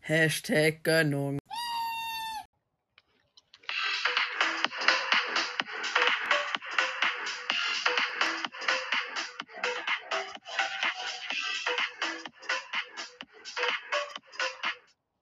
Hashtag Gönnung.